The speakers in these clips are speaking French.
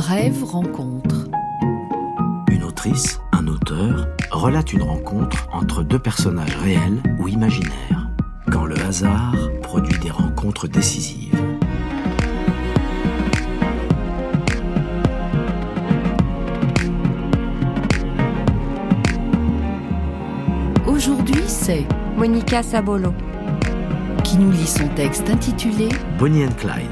Brève rencontre. Une autrice, un auteur, relate une rencontre entre deux personnages réels ou imaginaires, quand le hasard produit des rencontres décisives. Aujourd'hui, c'est Monica Sabolo. qui nous lit son texte intitulé Bonnie and Clyde.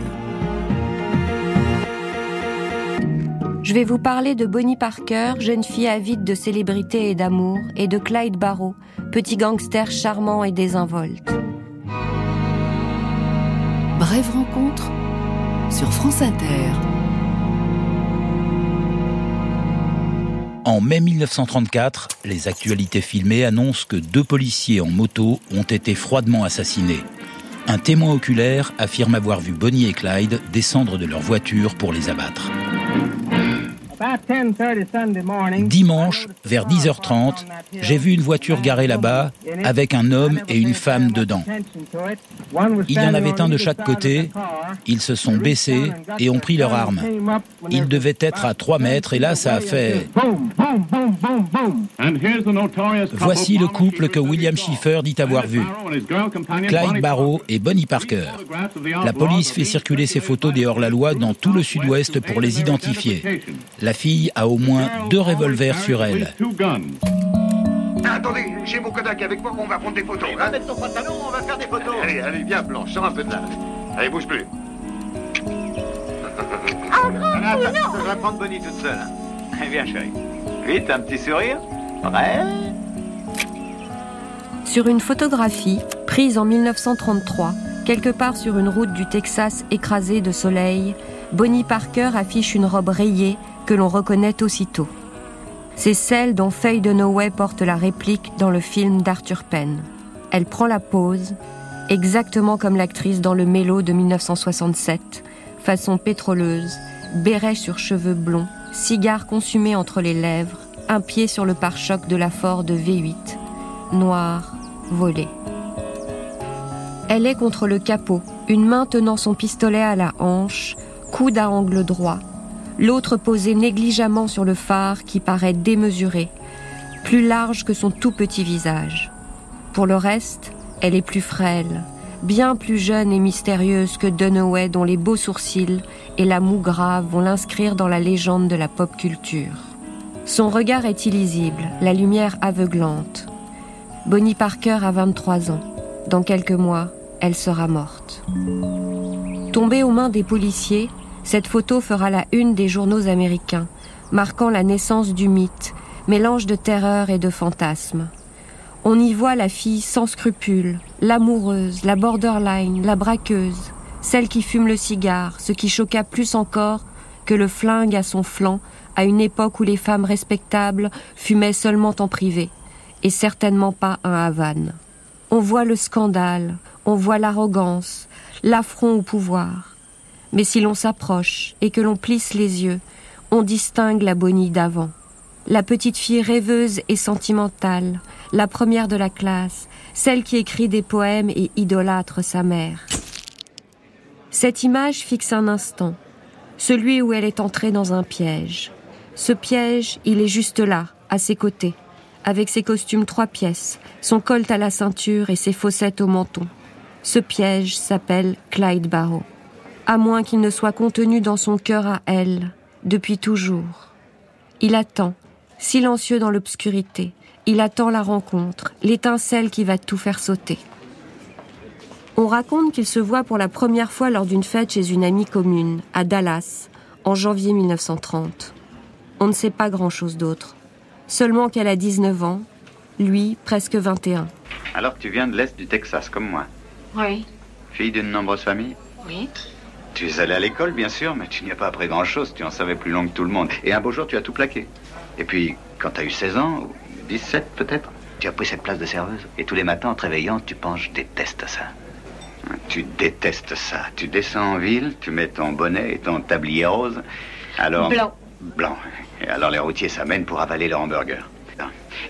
Je vais vous parler de Bonnie Parker, jeune fille avide de célébrité et d'amour, et de Clyde Barrow, petit gangster charmant et désinvolte. Brève rencontre sur France Inter. En mai 1934, les actualités filmées annoncent que deux policiers en moto ont été froidement assassinés. Un témoin oculaire affirme avoir vu Bonnie et Clyde descendre de leur voiture pour les abattre. Dimanche, vers 10h30, j'ai vu une voiture garée là-bas avec un homme et une femme dedans. Il y en avait un de chaque côté. Ils se sont baissés et ont pris leurs armes. Ils devaient être à 3 mètres et là, ça a fait... Voici le couple que William Schiffer dit avoir vu. Clyde Barrow et Bonnie Parker. La police fait circuler ces photos des hors-la-loi dans tout le sud-ouest pour les identifier. La fille a au moins deux revolvers sur elle. Ah, attendez, j'ai mon Kodak avec moi, on va prendre des photos. Hein Mettre ton pantalon, on va faire des photos. allez, allez, viens, Blanche, sors un peu de là. Allez, bouge plus. Voilà, attends, je vais prendre Bonnie toute seule. hein. Allez, viens, chérie. Vite, un petit sourire. Prêt Sur une photographie, prise en 1933, quelque part sur une route du Texas écrasée de soleil, Bonnie Parker affiche une robe rayée que l'on reconnaît aussitôt. C'est celle dont Faye Dunaway porte la réplique dans le film d'Arthur Penn. Elle prend la pose, exactement comme l'actrice dans le Mélo de 1967, façon pétroleuse, béret sur cheveux blonds, cigare consumé entre les lèvres, un pied sur le pare-choc de la Ford V8, noir, volé. Elle est contre le capot, une main tenant son pistolet à la hanche, coude à angle droit, l'autre posée négligemment sur le phare qui paraît démesuré, plus large que son tout petit visage. Pour le reste, elle est plus frêle, bien plus jeune et mystérieuse que Dunaway dont les beaux sourcils et la moue grave vont l'inscrire dans la légende de la pop culture. Son regard est illisible, la lumière aveuglante. Bonnie Parker a 23 ans. Dans quelques mois, elle sera morte. Tombée aux mains des policiers, cette photo fera la une des journaux américains, marquant la naissance du mythe, mélange de terreur et de fantasme. On y voit la fille sans scrupules, l'amoureuse, la borderline, la braqueuse, celle qui fume le cigare, ce qui choqua plus encore que le flingue à son flanc à une époque où les femmes respectables fumaient seulement en privé, et certainement pas à Havane. On voit le scandale, on voit l'arrogance, l'affront au pouvoir. Mais si l'on s'approche et que l'on plisse les yeux, on distingue la Bonnie d'avant. La petite fille rêveuse et sentimentale, la première de la classe, celle qui écrit des poèmes et idolâtre sa mère. Cette image fixe un instant, celui où elle est entrée dans un piège. Ce piège, il est juste là, à ses côtés, avec ses costumes trois pièces, son colt à la ceinture et ses fossettes au menton. Ce piège s'appelle Clyde Barrow. À moins qu'il ne soit contenu dans son cœur à elle, depuis toujours. Il attend, silencieux dans l'obscurité. Il attend la rencontre, l'étincelle qui va tout faire sauter. On raconte qu'il se voit pour la première fois lors d'une fête chez une amie commune, à Dallas, en janvier 1930. On ne sait pas grand-chose d'autre. Seulement qu'elle a 19 ans, lui presque 21. Alors tu viens de l'Est du Texas, comme moi. Oui, Fille d'une nombreuse famille? Oui. Tu es allé à l'école, bien sûr, mais tu n'y as pas appris grand-chose. Tu en savais plus long que tout le monde. Et un beau jour, tu as tout plaqué. Et puis, quand tu as eu 16 ans, ou 17 peut-être, tu as pris cette place de serveuse. Et tous les matins, en te réveillant, tu penses, je déteste ça. Tu détestes ça. Tu descends en ville, tu mets ton bonnet et ton tablier rose. Alors... Blanc. Blanc. Et alors les routiers s'amènent pour avaler leur hamburger.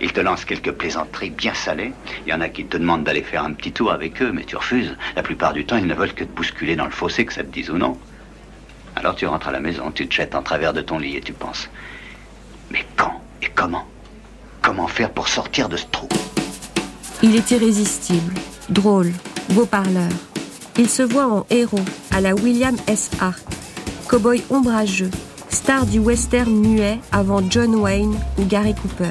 Ils te lancent quelques plaisanteries bien salées. Il y en a qui te demandent d'aller faire un petit tour avec eux, mais tu refuses. La plupart du temps, ils ne veulent que te bousculer dans le fossé, que ça te dise ou non. Alors tu rentres à la maison, tu te jettes en travers de ton lit et tu penses. Mais quand et comment? Comment faire pour sortir de ce trou? Il est irrésistible, drôle, beau parleur. Il se voit en héros à la William S. Hart, cowboy ombrageux, star du western muet avant John Wayne ou Gary Cooper.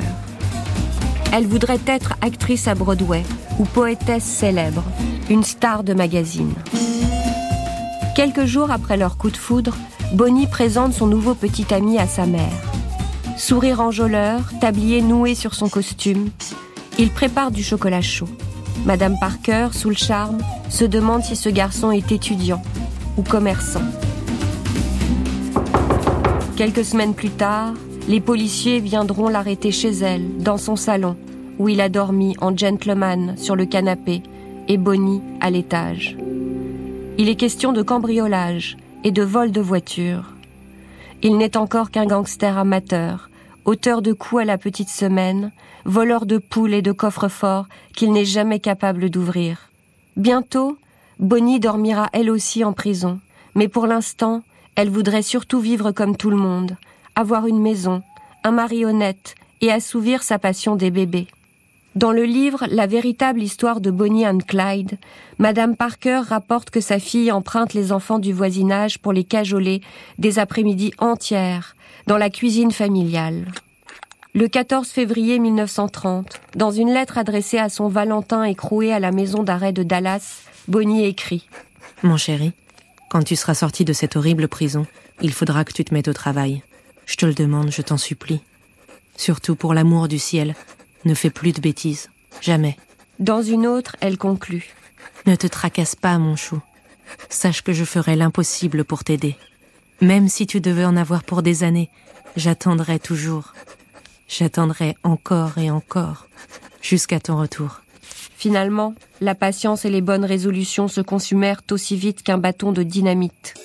Elle voudrait être actrice à Broadway ou poétesse célèbre, une star de magazine. Quelques jours après leur coup de foudre, Bonnie présente son nouveau petit ami à sa mère. Sourire enjôleur, tablier noué sur son costume, il prépare du chocolat chaud. Madame Parker, sous le charme, se demande si ce garçon est étudiant ou commerçant. Quelques semaines plus tard, les policiers viendront l'arrêter chez elle, dans son salon, où il a dormi en gentleman sur le canapé et Bonnie à l'étage. Il est question de cambriolage et de vol de voiture. Il n'est encore qu'un gangster amateur, auteur de coups à la petite semaine, voleur de poules et de coffres forts qu'il n'est jamais capable d'ouvrir. Bientôt, Bonnie dormira elle aussi en prison, mais pour l'instant, elle voudrait surtout vivre comme tout le monde, avoir une maison, un marionnette et assouvir sa passion des bébés. Dans le livre La véritable histoire de Bonnie and Clyde, Madame Parker rapporte que sa fille emprunte les enfants du voisinage pour les cajoler des après-midi entières dans la cuisine familiale. Le 14 février 1930, dans une lettre adressée à son Valentin écroué à la maison d'arrêt de Dallas, Bonnie écrit Mon chéri, quand tu seras sorti de cette horrible prison, il faudra que tu te mettes au travail. Je te le demande, je t'en supplie. Surtout pour l'amour du ciel, ne fais plus de bêtises. Jamais. Dans une autre, elle conclut. Ne te tracasse pas, mon chou. Sache que je ferai l'impossible pour t'aider. Même si tu devais en avoir pour des années, j'attendrai toujours. J'attendrai encore et encore, jusqu'à ton retour. Finalement, la patience et les bonnes résolutions se consumèrent aussi vite qu'un bâton de dynamite.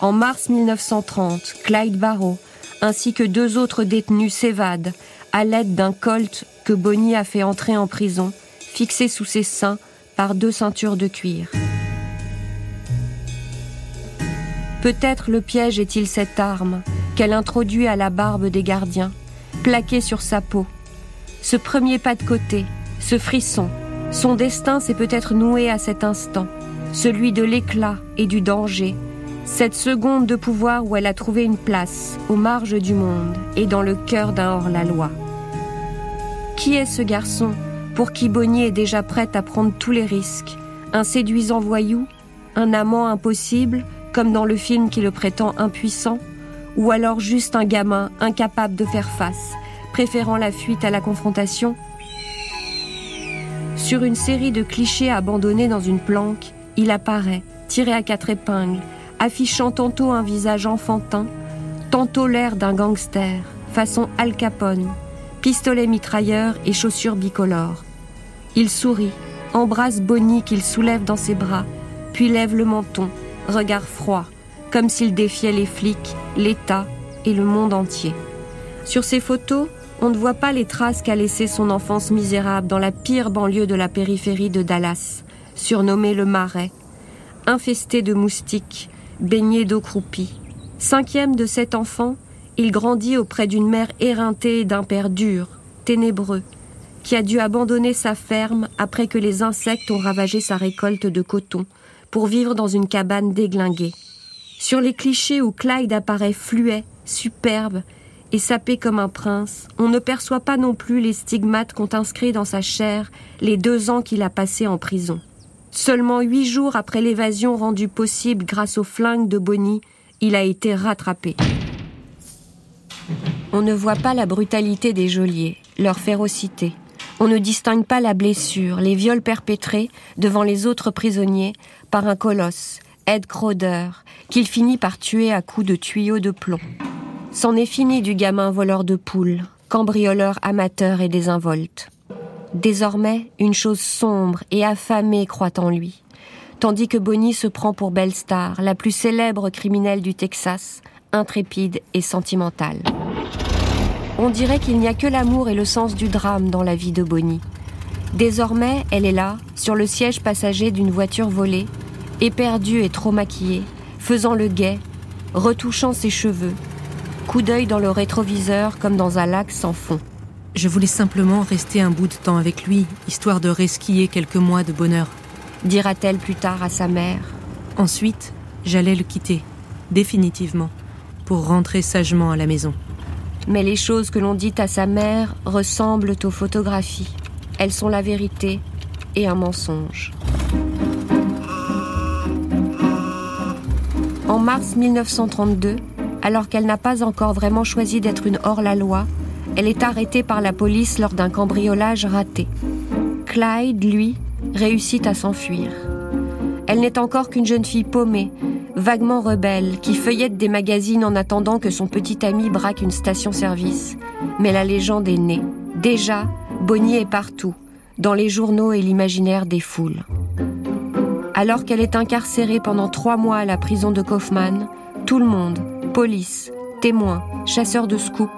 En mars 1930, Clyde Barrow, ainsi que deux autres détenus s'évadent à l'aide d'un colt que Bonnie a fait entrer en prison, fixé sous ses seins par deux ceintures de cuir. Peut-être le piège est-il cette arme qu'elle introduit à la barbe des gardiens, plaquée sur sa peau. Ce premier pas de côté, ce frisson, son destin s'est peut-être noué à cet instant, celui de l'éclat et du danger, cette seconde de pouvoir où elle a trouvé une place, aux marges du monde et dans le cœur d'un hors-la-loi. Qui est ce garçon pour qui Bonnier est déjà prête à prendre tous les risques? Un séduisant voyou? Un amant impossible, comme dans le film qui le prétend impuissant? Ou alors juste un gamin incapable de faire face, préférant la fuite à la confrontation? Sur une série de clichés abandonnés dans une planque, il apparaît, tiré à quatre épingles, affichant tantôt un visage enfantin, tantôt l'air d'un gangster, façon Al Capone, pistolet mitrailleur et chaussures bicolores. Il sourit, embrasse Bonnie qu'il soulève dans ses bras, puis lève le menton, regard froid, comme s'il défiait les flics, l'État et le monde entier. Sur ces photos, on ne voit pas les traces qu'a laissées son enfance misérable dans la pire banlieue de la périphérie de Dallas, surnommée le Marais, infestée de moustiques, baigné d'eau croupie. Cinquième de sept enfants, il grandit auprès d'une mère éreintée et d'un père dur, ténébreux, qui a dû abandonner sa ferme après que les insectes ont ravagé sa récolte de coton pour vivre dans une cabane déglinguée. Sur les clichés où Clyde apparaît fluet, superbe et sapé comme un prince, on ne perçoit pas non plus les stigmates qu'ont inscrits dans sa chair les deux ans qu'il a passés en prison. Seulement huit jours après l'évasion rendue possible grâce au flingue de Bonnie, il a été rattrapé. On ne voit pas la brutalité des geôliers, leur férocité. On ne distingue pas la blessure, les viols perpétrés devant les autres prisonniers par un colosse, Ed Crowder, qu'il finit par tuer à coups de tuyaux de plomb. C'en est fini du gamin voleur de poules, cambrioleur amateur et désinvolte. Désormais, une chose sombre et affamée croît en lui, tandis que Bonnie se prend pour belle star, la plus célèbre criminelle du Texas, intrépide et sentimentale. On dirait qu'il n'y a que l'amour et le sens du drame dans la vie de Bonnie. Désormais, elle est là, sur le siège passager d'une voiture volée, éperdue et trop maquillée, faisant le guet, retouchant ses cheveux, coup d'œil dans le rétroviseur comme dans un lac sans fond. Je voulais simplement rester un bout de temps avec lui, histoire de resquiller quelques mois de bonheur. Dira-t-elle plus tard à sa mère. Ensuite, j'allais le quitter, définitivement, pour rentrer sagement à la maison. Mais les choses que l'on dit à sa mère ressemblent aux photographies. Elles sont la vérité et un mensonge. En mars 1932, alors qu'elle n'a pas encore vraiment choisi d'être une hors-la-loi, elle est arrêtée par la police lors d'un cambriolage raté. Clyde, lui, réussit à s'enfuir. Elle n'est encore qu'une jeune fille paumée, vaguement rebelle, qui feuillette des magazines en attendant que son petit ami braque une station-service. Mais la légende est née. Déjà, Bonnie est partout, dans les journaux et l'imaginaire des foules. Alors qu'elle est incarcérée pendant trois mois à la prison de Kaufman, tout le monde, police, témoins, chasseurs de scoop,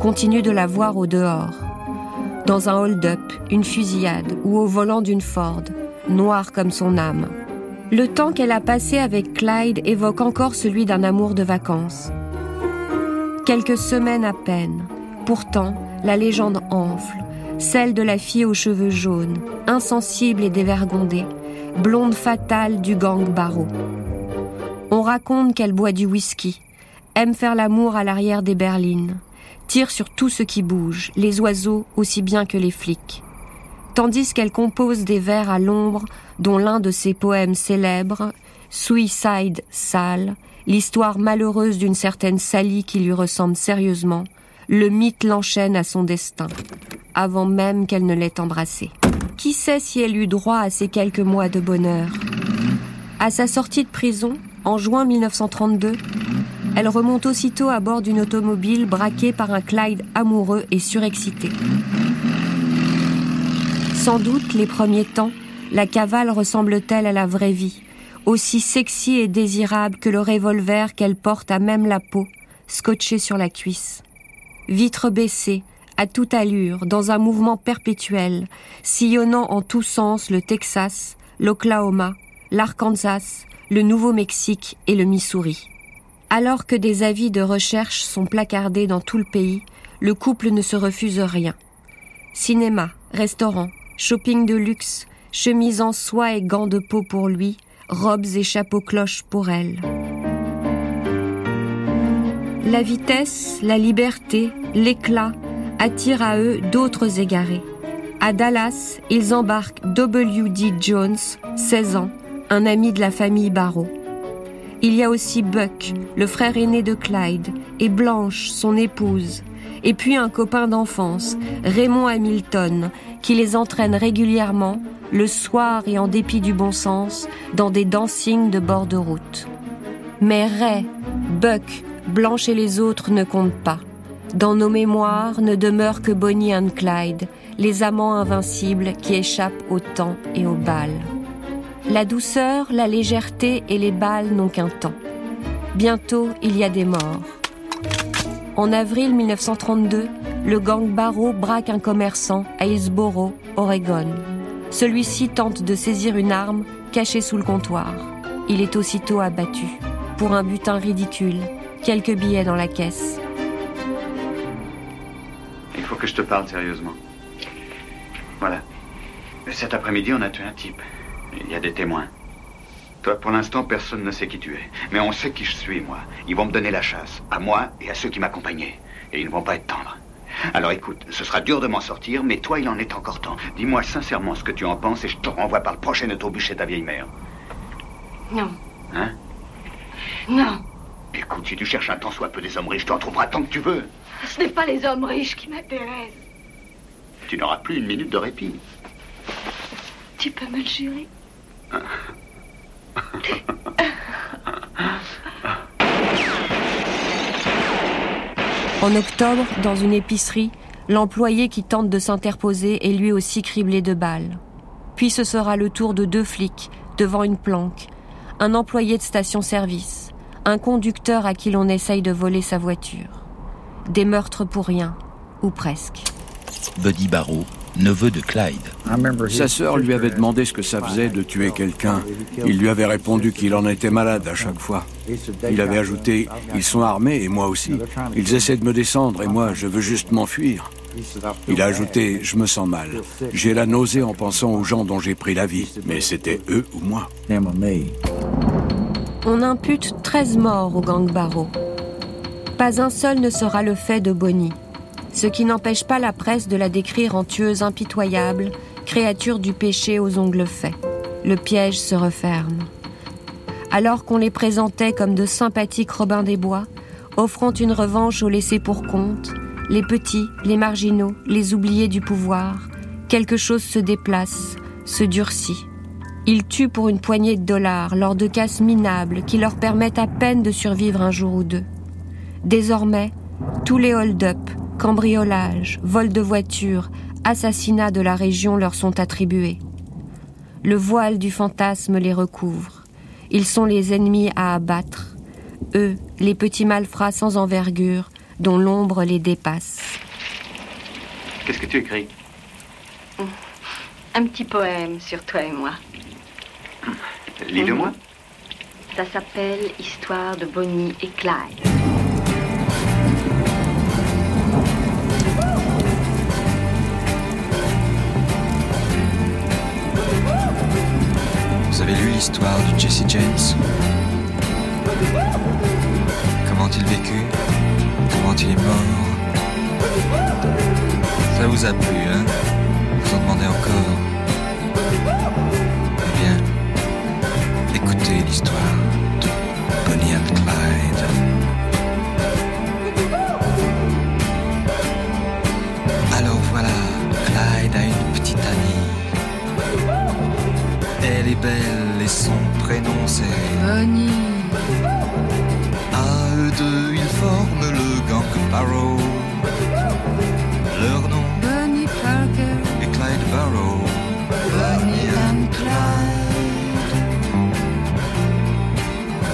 continue de la voir au dehors. Dans un hold-up, une fusillade ou au volant d'une Ford, noire comme son âme. Le temps qu'elle a passé avec Clyde évoque encore celui d'un amour de vacances. Quelques semaines à peine. Pourtant, la légende enfle, celle de la fille aux cheveux jaunes, insensible et dévergondée, blonde fatale du gang Barreau. On raconte qu'elle boit du whisky, aime faire l'amour à l'arrière des berlines, tire sur tout ce qui bouge, les oiseaux aussi bien que les flics. Tandis qu'elle compose des vers à l'ombre, dont l'un de ses poèmes célèbres, Suicide Sale, l'histoire malheureuse d'une certaine Sally qui lui ressemble sérieusement, le mythe l'enchaîne à son destin, avant même qu'elle ne l'ait embrassé. Qui sait si elle eut droit à ces quelques mois de bonheur? À sa sortie de prison, en juin 1932, elle remonte aussitôt à bord d'une automobile braquée par un Clyde amoureux et surexcité. Sans doute, les premiers temps, la cavale ressemble-t-elle à la vraie vie, aussi sexy et désirable que le revolver qu'elle porte à même la peau, scotché sur la cuisse. Vitre baissée, à toute allure, dans un mouvement perpétuel, sillonnant en tous sens le Texas, l'Oklahoma, l'Arkansas, le Nouveau-Mexique et le Missouri. Alors que des avis de recherche sont placardés dans tout le pays, le couple ne se refuse rien. Cinéma, restaurant, shopping de luxe, chemise en soie et gants de peau pour lui, robes et chapeaux cloches pour elle. La vitesse, la liberté, l'éclat attirent à eux d'autres égarés. À Dallas, ils embarquent W.D. Jones, 16 ans, un ami de la famille Barrow. Il y a aussi Buck, le frère aîné de Clyde, et Blanche, son épouse, et puis un copain d'enfance, Raymond Hamilton, qui les entraîne régulièrement, le soir et en dépit du bon sens, dans des dancings de bord de route. Mais Ray, Buck, Blanche et les autres ne comptent pas. Dans nos mémoires ne demeurent que Bonnie et Clyde, les amants invincibles qui échappent au temps et au bal. La douceur, la légèreté et les balles n'ont qu'un temps. Bientôt, il y a des morts. En avril 1932, le gang Barrow braque un commerçant à Hillsboro, Oregon. Celui-ci tente de saisir une arme cachée sous le comptoir. Il est aussitôt abattu. Pour un butin ridicule, quelques billets dans la caisse. Il faut que je te parle sérieusement. Voilà. Cet après-midi, on a tué un type. Il y a des témoins. Toi, pour l'instant, personne ne sait qui tu es. Mais on sait qui je suis, moi. Ils vont me donner la chasse. À moi et à ceux qui m'accompagnaient. Et ils ne vont pas être tendres. Alors écoute, ce sera dur de m'en sortir, mais toi, il en est encore temps. Dis-moi sincèrement ce que tu en penses et je te renvoie par le prochain autobus chez ta vieille mère. Non. Hein? Non. Écoute, si tu cherches un tant soit peu des hommes riches, tu en trouveras tant que tu veux. Ce n'est pas les hommes riches qui m'intéressent. Tu n'auras plus une minute de répit. Tu peux me le jurer En octobre, dans une épicerie, l'employé qui tente de s'interposer est lui aussi criblé de balles. Puis ce sera le tour de deux flics devant une planque, un employé de station-service, un conducteur à qui l'on essaye de voler sa voiture. Des meurtres pour rien, ou presque. Buddy Barrow, neveu de Clyde. Sa sœur lui avait demandé ce que ça faisait de tuer quelqu'un. Il lui avait répondu qu'il en était malade à chaque fois. Il avait ajouté Ils sont armés et moi aussi. Ils essaient de me descendre et moi, je veux juste m'enfuir. Il a ajouté Je me sens mal. J'ai la nausée en pensant aux gens dont j'ai pris la vie, mais c'était eux ou moi. On impute 13 morts au gang Barrow. Pas un seul ne sera le fait de Bonnie, ce qui n'empêche pas la presse de la décrire en tueuse impitoyable, créature du péché aux ongles faits. Le piège se referme. Alors qu'on les présentait comme de sympathiques Robins des Bois, offrant une revanche aux laissés pour compte, les petits, les marginaux, les oubliés du pouvoir, quelque chose se déplace, se durcit. Ils tuent pour une poignée de dollars lors de casses minables qui leur permettent à peine de survivre un jour ou deux. Désormais, tous les hold-up, cambriolages, vols de voitures, assassinats de la région leur sont attribués. Le voile du fantasme les recouvre. Ils sont les ennemis à abattre. Eux, les petits malfrats sans envergure, dont l'ombre les dépasse. Qu'est-ce que tu écris? Un petit poème sur toi et moi. Lis-le-moi. Ça s'appelle Histoire de Bonnie et Clyde. L'histoire de Jesse James. Comment il vécut? Comment il est mort? Ça vous a plu, hein? Vous en demandez encore? Eh bien, écoutez l'histoire de Bonnie and Clyde. Alors voilà, Clyde a une petite amie. Elle est belle son prénom c'est Bonnie. À eux deux, ils forment le gang Barrow. Leur nom Bonnie Parker. est Clyde Barrow. Bonnie and Clyde.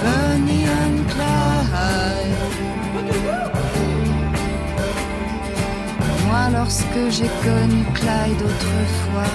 Bonnie and Clyde. Moi, lorsque j'ai connu Clyde autrefois,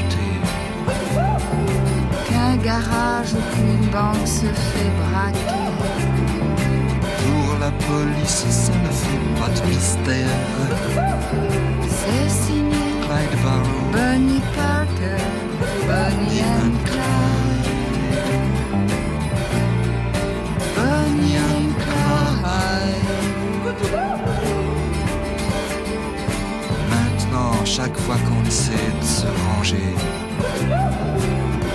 garage ou qu'une banque se fait braquer. pour la police, ça ne fait pas de mystère. C'est signé Clyde Barrow. Bonnie Parker. Bonnie and Clyde. Bonnie and Clyde. Maintenant, chaque fois qu'on essaie de se ranger,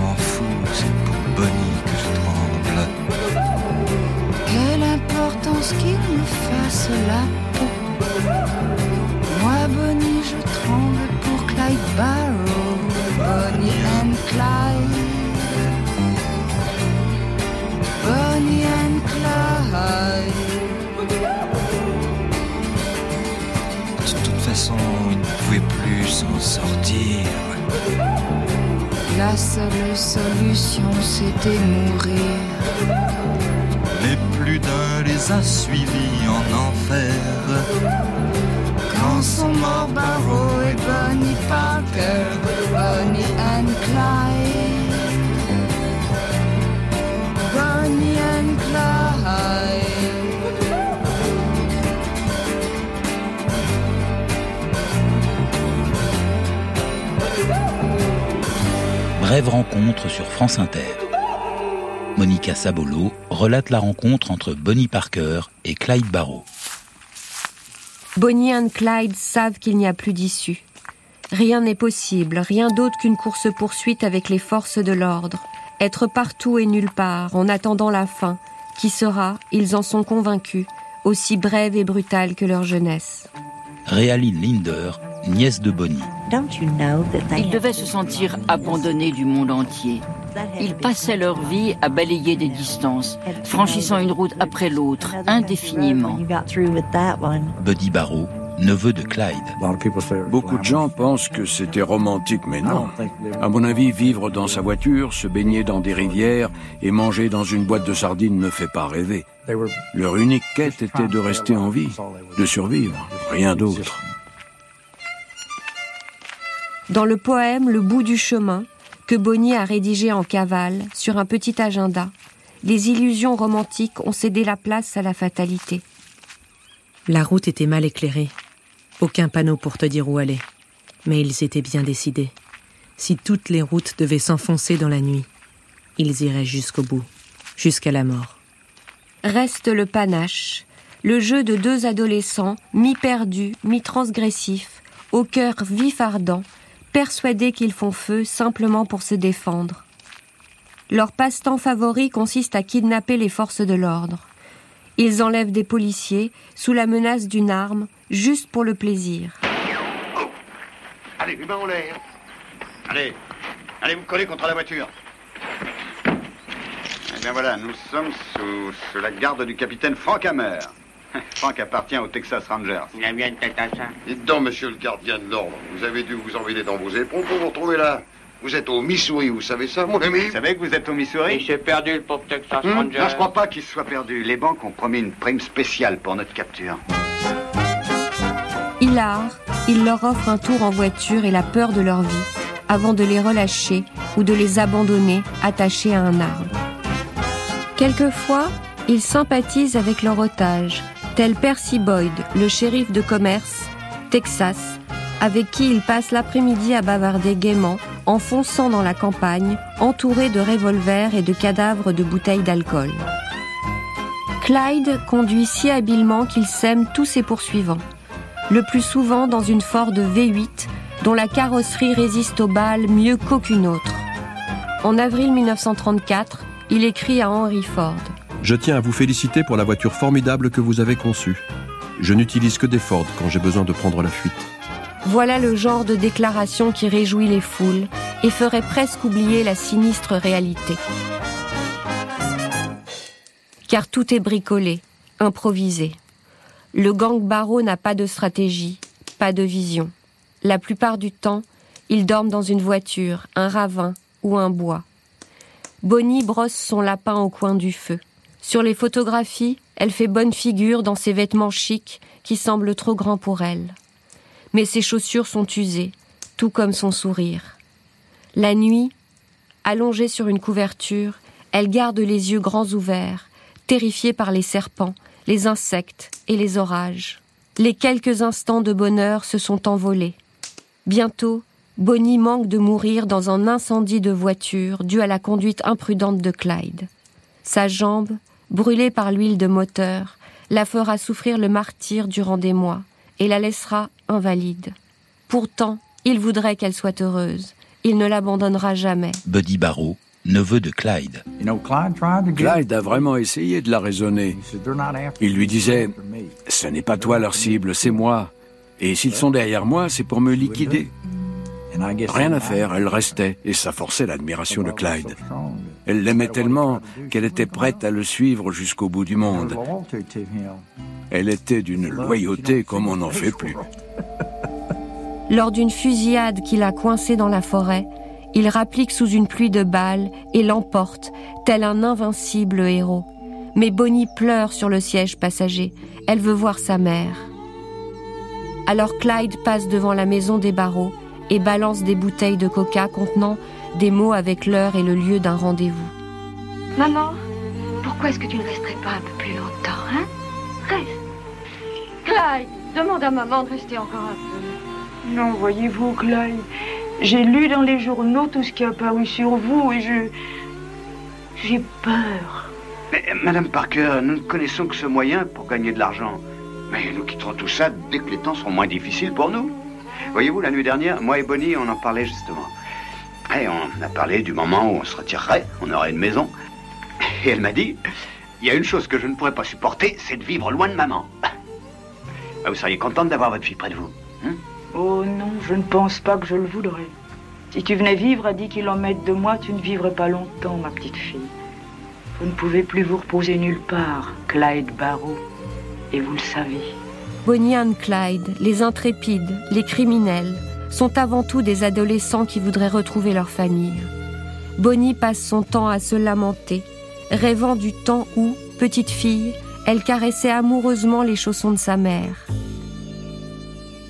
M'en fous, c'est pour Bonnie que je tremble. Quelle importance qu'il me fasse la peau. Seule solution c'était mourir. Mais plus d'un les a suivis en enfer. Quand sont morts Barrow et Bonnie Parker, Bonnie and Clyde. Brève rencontre sur France Inter. Monica Sabolo relate la rencontre entre Bonnie Parker et Clyde Barrow. Bonnie et Clyde savent qu'il n'y a plus d'issue. Rien n'est possible, rien d'autre qu'une course-poursuite avec les forces de l'ordre. Être partout et nulle part, en attendant la fin, qui sera, ils en sont convaincus, aussi brève et brutale que leur jeunesse. Réaline Linder, nièce de Bonnie. Ils devaient se sentir abandonnés du monde entier. Ils passaient leur vie à balayer des distances, franchissant une route après l'autre, indéfiniment. Buddy Barrow, neveu de Clyde. Beaucoup de gens pensent que c'était romantique, mais non. À mon avis, vivre dans sa voiture, se baigner dans des rivières et manger dans une boîte de sardines ne fait pas rêver. Leur unique quête était de rester en vie, de survivre, rien d'autre. Dans le poème Le bout du chemin, que Bonnie a rédigé en cavale sur un petit agenda, les illusions romantiques ont cédé la place à la fatalité. La route était mal éclairée. Aucun panneau pour te dire où aller. Mais ils étaient bien décidés. Si toutes les routes devaient s'enfoncer dans la nuit, ils iraient jusqu'au bout, jusqu'à la mort. Reste le panache, le jeu de deux adolescents, mi-perdus, mi-transgressifs, au cœur vif ardent, persuadés qu'ils font feu simplement pour se défendre. Leur passe-temps favori consiste à kidnapper les forces de l'ordre. Ils enlèvent des policiers sous la menace d'une arme, juste pour le plaisir. Allez, les mains en l'air. Allez, allez vous coller contre la voiture. Eh bien voilà, nous sommes sous, sous la garde du capitaine Frank Hammer. Frank appartient au Texas Rangers. Il a bien tête à ça. Dites donc, monsieur le gardien de l'ordre, vous avez dû vous enfiler dans vos éperons pour vous retrouver là. Vous êtes au Missouri, vous savez ça, mon ami Vous savez que vous êtes au Missouri Il s'est perdu le pauvre Texas Hmm Ranger. Non, je crois pas qu'il soit perdu. Les banques ont promis une prime spéciale pour notre capture. Hilar, il leur offre un tour en voiture et la peur de leur vie, avant de les relâcher ou de les abandonner attachés à un arbre. Quelquefois, ils sympathisent avec leur otage, tel Percy Boyd, le shérif de commerce, Texas, avec qui ils passent l'après-midi à bavarder gaiement, en fonçant dans la campagne, entourés de revolvers et de cadavres de bouteilles d'alcool. Clyde conduit si habilement qu'il sème tous ses poursuivants, le plus souvent dans une Ford V8 dont la carrosserie résiste aux balles mieux qu'aucune autre. En avril 1934, il écrit à Henry Ford. Je tiens à vous féliciter pour la voiture formidable que vous avez conçue. Je n'utilise que des Ford quand j'ai besoin de prendre la fuite. Voilà le genre de déclaration qui réjouit les foules et ferait presque oublier la sinistre réalité. Car tout est bricolé, improvisé. Le gang Barreau n'a pas de stratégie, pas de vision. La plupart du temps, ils dorment dans une voiture, un ravin ou un bois. Bonnie brosse son lapin au coin du feu. Sur les photographies, elle fait bonne figure dans ses vêtements chics qui semblent trop grands pour elle. Mais ses chaussures sont usées, tout comme son sourire. La nuit, allongée sur une couverture, elle garde les yeux grands ouverts, terrifiée par les serpents, les insectes et les orages. Les quelques instants de bonheur se sont envolés. Bientôt, Bonnie manque de mourir dans un incendie de voiture dû à la conduite imprudente de Clyde. Sa jambe, brûlée par l'huile de moteur, la fera souffrir le martyr durant des mois et la laissera invalide. Pourtant, il voudrait qu'elle soit heureuse. Il ne l'abandonnera jamais. Buddy Barrow, neveu de Clyde. Clyde a vraiment essayé de la raisonner. Il lui disait Ce n'est pas toi leur cible, c'est moi. Et s'ils sont derrière moi, c'est pour me liquider. Rien à faire, elle restait, et ça forçait l'admiration de Clyde. Elle l'aimait tellement qu'elle était prête à le suivre jusqu'au bout du monde. Elle était d'une loyauté comme on n'en fait plus. Lors d'une fusillade qu'il a coincée dans la forêt, Il rapplique sous une pluie de balles et l'emporte, tel un invincible héros. Mais Bonnie pleure sur le siège passager. Elle veut voir sa mère. Alors Clyde passe devant la maison des barreaux et balance des bouteilles de coca contenant des mots avec l'heure et le lieu d'un rendez-vous. Maman, pourquoi est-ce que tu ne resterais pas un peu plus longtemps, hein? Reste. Clyde, demande à maman de rester encore un peu. Non, voyez-vous, Clyde, j'ai lu dans les journaux tout ce qui a paru sur vous et je... J'ai peur. Mais, Madame Parker, nous ne connaissons que ce moyen pour gagner de l'argent. Mais nous quitterons tout ça dès que les temps seront moins difficiles pour nous. Voyez-vous, la nuit dernière, moi et Bonnie, on en parlait justement. Et on a parlé du moment où on se retirerait, on aurait une maison. Et elle m'a dit, il y a une chose que je ne pourrais pas supporter, c'est de vivre loin de maman. Ah, vous seriez contente d'avoir votre fille près de vous hein? Oh non, je ne pense pas que je le voudrais. Si tu venais vivre à 10 km de moi, tu ne vivrais pas longtemps, ma petite fille. Vous ne pouvez plus vous reposer nulle part, Clyde Barrow. Et vous le savez. Bonnie and Clyde, les intrépides, les criminels, sont avant tout des adolescents qui voudraient retrouver leur famille. Bonnie passe son temps à se lamenter, rêvant du temps où, petite fille, elle caressait amoureusement les chaussons de sa mère.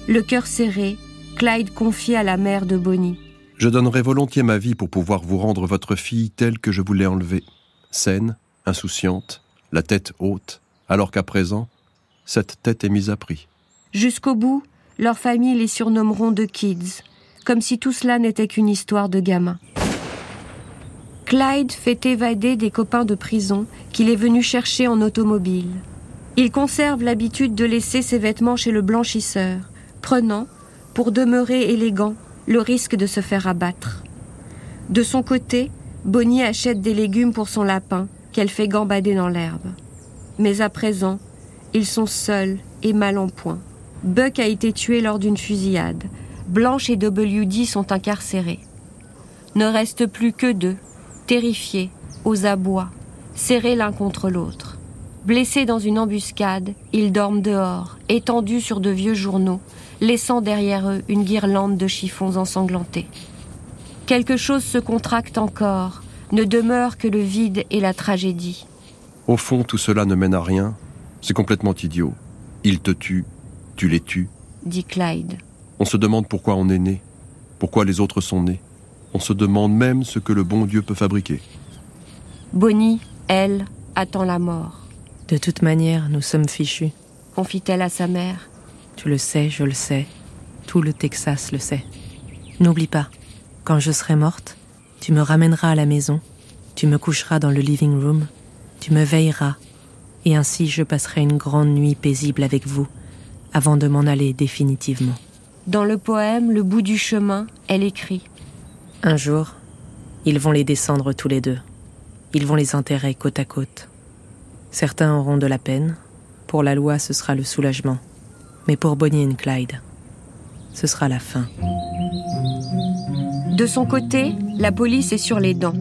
Le cœur serré, Clyde confie à la mère de Bonnie. Je donnerais volontiers ma vie pour pouvoir vous rendre votre fille telle que je vous l'ai enlevée, saine, insouciante, la tête haute, alors qu'à présent, cette tête est mise à prix. Jusqu'au bout, leur famille les surnommeront de Kids, comme si tout cela n'était qu'une histoire de gamin. Clyde fait évader des copains de prison qu'il est venu chercher en automobile. Il conserve l'habitude de laisser ses vêtements chez le blanchisseur, prenant, pour demeurer élégant, le risque de se faire abattre. De son côté, Bonnie achète des légumes pour son lapin, qu'elle fait gambader dans l'herbe. Mais à présent, ils sont seuls et mal en point. Buck a été tué lors d'une fusillade. Blanche et WD sont incarcérés. Ne reste plus que deux, terrifiés, aux abois, serrés l'un contre l'autre. Blessés dans une embuscade, ils dorment dehors, étendus sur de vieux journaux, laissant derrière eux une guirlande de chiffons ensanglantés. Quelque chose se contracte encore, ne demeure que le vide et la tragédie. Au fond, tout cela ne mène à rien. C'est complètement idiot. Ils te tuent, tu les tues. Dit Clyde. On se demande pourquoi on est né, pourquoi les autres sont nés. On se demande même ce que le bon Dieu peut fabriquer. Bonnie, elle, attend la mort. De toute manière, nous sommes fichus. Confie-t-elle à sa mère. Tu le sais, je le sais. Tout le Texas le sait. N'oublie pas, quand je serai morte, tu me ramèneras à la maison, tu me coucheras dans le living room, tu me veilleras, et ainsi je passerai une grande nuit paisible avec vous, avant de m'en aller définitivement. Dans le poème Le bout du chemin, elle écrit Un jour, ils vont les descendre tous les deux. Ils vont les enterrer côte à côte. Certains auront de la peine. Pour la loi, ce sera le soulagement. Mais pour Bonnie et Clyde, ce sera la fin. De son côté, la police est sur les dents.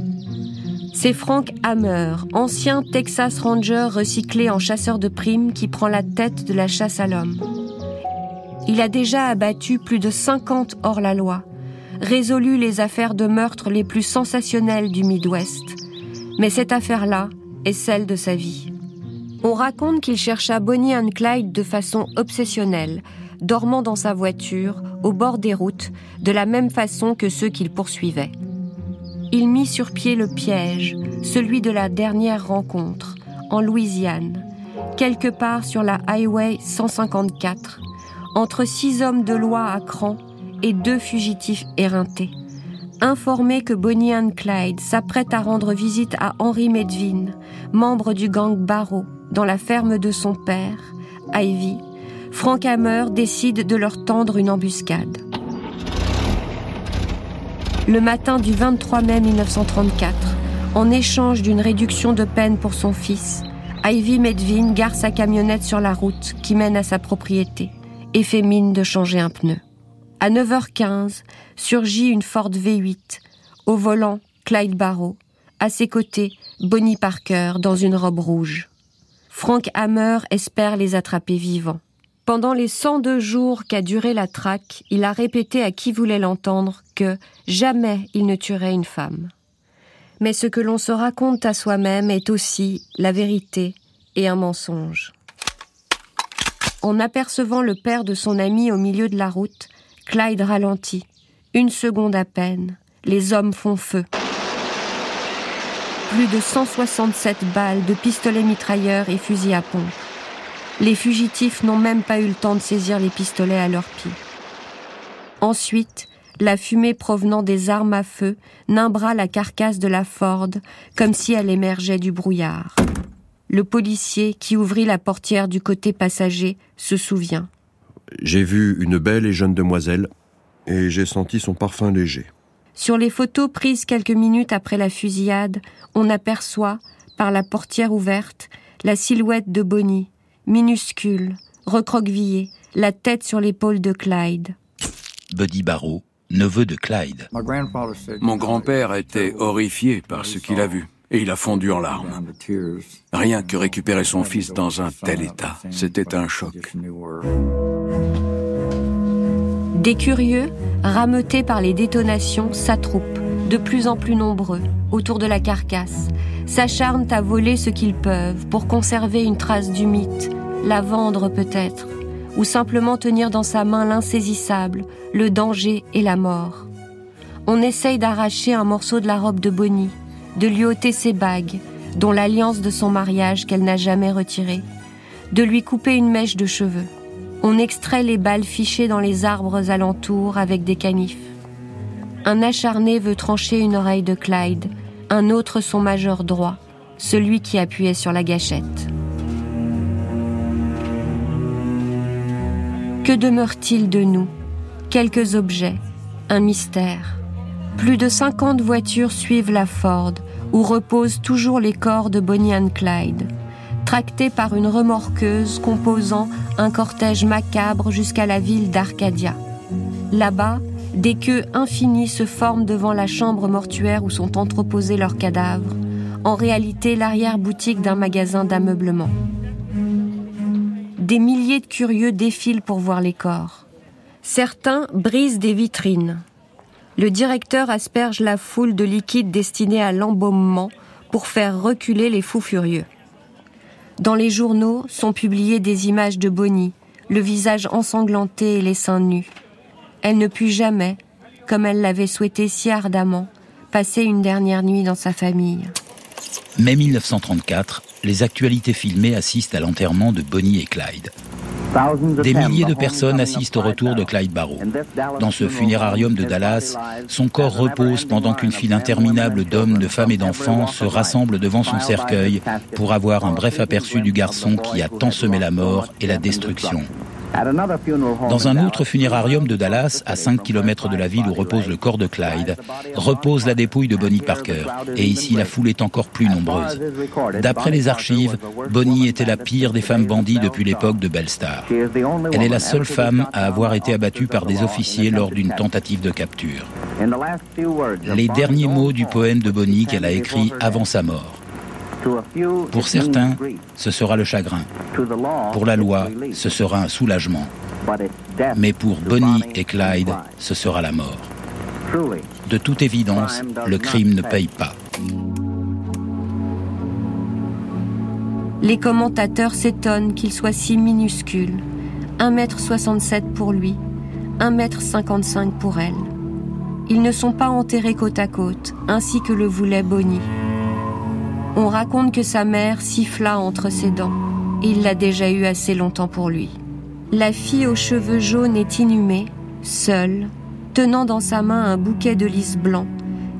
C'est Frank Hammer, ancien Texas Ranger recyclé en chasseur de primes, qui prend la tête de la chasse à l'homme. Il a déjà abattu plus de 50 hors la loi, résolu les affaires de meurtre les plus sensationnelles du Midwest. Mais cette affaire-là est celle de sa vie. On raconte qu'il chercha Bonnie and Clyde de façon obsessionnelle, dormant dans sa voiture, au bord des routes, de la même façon que ceux qu'il poursuivait. Il mit sur pied le piège, celui de la dernière rencontre, en Louisiane, quelque part sur la Highway 154, entre six hommes de loi à cran et deux fugitifs éreintés. Informé que Bonnie and Clyde s'apprête à rendre visite à Henry Medvin, membre du gang Barrow, dans la ferme de son père, Ivy, Frank Hammer décide de leur tendre une embuscade. Le matin du 23 mai 1934, en échange d'une réduction de peine pour son fils, Ivy Medvin gare sa camionnette sur la route qui mène à sa propriété et fait mine de changer un pneu. À 9h15, surgit une Ford V8. Au volant, Clyde Barrow. À ses côtés, Bonnie Parker dans une robe rouge. Frank Hammer espère les attraper vivants. Pendant les 102 jours qu'a duré la traque, il a répété à qui voulait l'entendre que jamais il ne tuerait une femme. Mais ce que l'on se raconte à soi-même est aussi la vérité et un mensonge. En apercevant le père de son ami au milieu de la route, Clyde ralentit. Une seconde à peine. Les hommes font feu. Plus de 167 balles de pistolets mitrailleurs et fusils à pompe. Les fugitifs n'ont même pas eu le temps de saisir les pistolets à leurs pieds. Ensuite, la fumée provenant des armes à feu nimbra la carcasse de la Ford comme si elle émergeait du brouillard. Le policier qui ouvrit la portière du côté passager se souvient. J'ai vu une belle et jeune demoiselle et j'ai senti son parfum léger. Sur les photos prises quelques minutes après la fusillade, on aperçoit, par la portière ouverte, la silhouette de Bonnie, minuscule, recroquevillée, la tête sur l'épaule de Clyde. Buddy Barrow, neveu de Clyde. Mon grand-père était horrifié par ce qu'il a vu. Et il a fondu en larmes. Rien que récupérer son fils dans un tel état, c'était un choc. Des curieux, rameutés par les détonations, s'attroupent, de plus en plus nombreux, autour de la carcasse, s'acharnent à voler ce qu'ils peuvent pour conserver une trace du mythe, la vendre peut-être, ou simplement tenir dans sa main l'insaisissable, le danger et la mort. On essaye d'arracher un morceau de la robe de Bonnie, de lui ôter ses bagues, dont l'alliance de son mariage qu'elle n'a jamais retirée, de lui couper une mèche de cheveux. On extrait les balles fichées dans les arbres alentours avec des canifs. Un acharné veut trancher une oreille de Clyde, un autre son majeur droit, celui qui appuyait sur la gâchette. Que demeure-t-il de nous? Quelques objets, un mystère. Plus de 50 voitures suivent la Ford, où reposent toujours les corps de Bonnie and Clyde, tractés par une remorqueuse composant un cortège macabre jusqu'à la ville d'Arcadia. Là-bas, des queues infinies se forment devant la chambre mortuaire où sont entreposés leurs cadavres, en réalité l'arrière-boutique d'un magasin d'ameublement. Des milliers de curieux défilent pour voir les corps. Certains brisent des vitrines, le directeur asperge la foule de liquide destiné à l'embaumement pour faire reculer les fous furieux. Dans les journaux sont publiées des images de Bonnie, le visage ensanglanté et les seins nus. Elle ne put jamais, comme elle l'avait souhaité si ardemment, passer une dernière nuit dans sa famille. Mai 1934, les actualités filmées assistent à l'enterrement de Bonnie et Clyde. Des milliers de personnes assistent au retour de Clyde Barrow. Dans ce funérarium de Dallas, son corps repose pendant qu'une file interminable d'hommes, de femmes et d'enfants se rassemble devant son cercueil pour avoir un bref aperçu du garçon qui a tant semé la mort et la destruction. Dans un autre funérarium de Dallas, à 5 km de la ville où repose le corps de Clyde, repose la dépouille de Bonnie Parker. Et ici, la foule est encore plus nombreuse. D'après les archives, Bonnie était la pire des femmes bandies depuis l'époque de Bellstar. Elle est la seule femme à avoir été abattue par des officiers lors d'une tentative de capture. Les derniers mots du poème de Bonnie qu'elle a écrit avant sa mort. Pour certains, ce sera le chagrin. Pour la loi, ce sera un soulagement. Mais pour Bonnie et Clyde, ce sera la mort. De toute évidence, le crime ne paye pas. Les commentateurs s'étonnent qu'il soit si minuscule. 1m67 pour lui, 1m55 pour elle. Ils ne sont pas enterrés côte à côte, ainsi que le voulait Bonnie. On raconte que sa mère siffla entre ses dents. Il l'a déjà eu assez longtemps pour lui. La fille aux cheveux jaunes est inhumée, seule, tenant dans sa main un bouquet de lys blanc,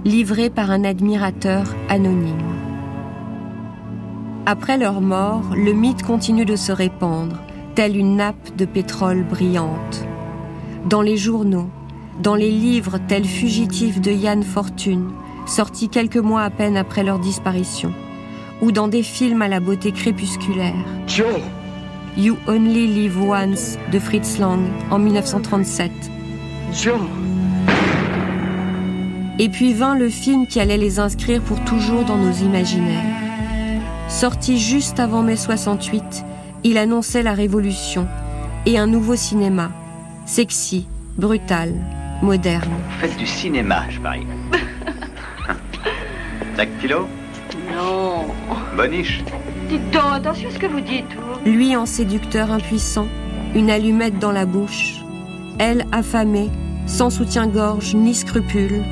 livré par un admirateur anonyme. Après leur mort, le mythe continue de se répandre, telle une nappe de pétrole brillante. Dans les journaux, dans les livres tels fugitifs de Yann Fortune, sortis quelques mois à peine après leur disparition, ou dans des films à la beauté crépusculaire. Joe You Only Live Once de Fritz Lang en 1937. Joe Et puis vint le film qui allait les inscrire pour toujours dans nos imaginaires. Sorti juste avant mai 68, il annonçait la révolution et un nouveau cinéma, sexy, brutal, moderne. Faites du cinéma, je parie. Dactylo. Boniche Dites donc, attention à ce que vous dites. vous. Lui en séducteur impuissant, une allumette dans la bouche. Elle affamée, sans soutien-gorge ni scrupule,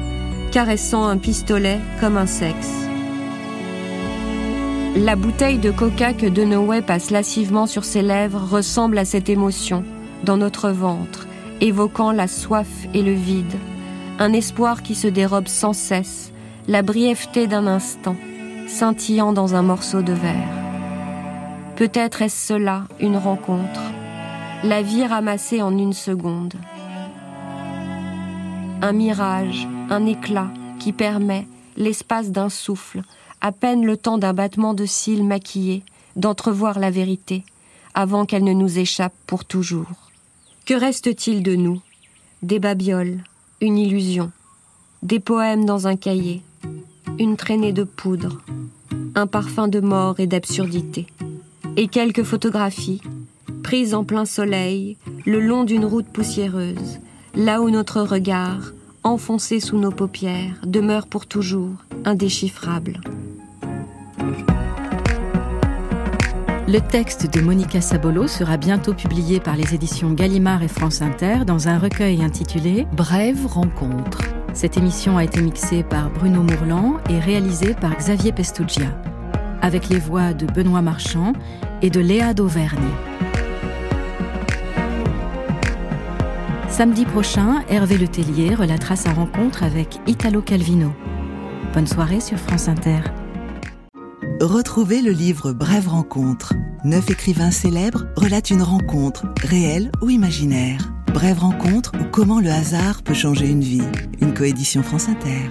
caressant un pistolet comme un sexe. La bouteille de coca que Dunaway passe lascivement sur ses lèvres ressemble à cette émotion, dans notre ventre, évoquant la soif et le vide, un espoir qui se dérobe sans cesse, la brièveté d'un instant, scintillant dans un morceau de verre. Peut-être est-ce cela, une rencontre, la vie ramassée en une seconde. Un mirage, un éclat qui permet, l'espace d'un souffle, à peine le temps d'un battement de cils maquillés, d'entrevoir la vérité, avant qu'elle ne nous échappe pour toujours. Que reste-t-il de nous? Des babioles, une illusion, des poèmes dans un cahier, une traînée de poudre, un parfum de mort et d'absurdité, et quelques photographies, prises en plein soleil, le long d'une route poussiéreuse, là où notre regard, enfoncé sous nos paupières, demeure pour toujours indéchiffrable. Le texte de Monica Sabolo sera bientôt publié par les éditions Gallimard et France Inter dans un recueil intitulé Brève rencontre. Cette émission a été mixée par Bruno Mourlan et réalisée par Xavier Pestugia, avec les voix de Benoît Marchand et de Léa Dauvergne. Samedi prochain, Hervé Letellier relatera sa rencontre avec Italo Calvino. Bonne soirée sur France Inter. Retrouvez le livre Brève rencontre. Neuf écrivains célèbres relatent une rencontre, réelle ou imaginaire. Brève rencontre ou comment le hasard peut changer une vie. Une coédition France Inter.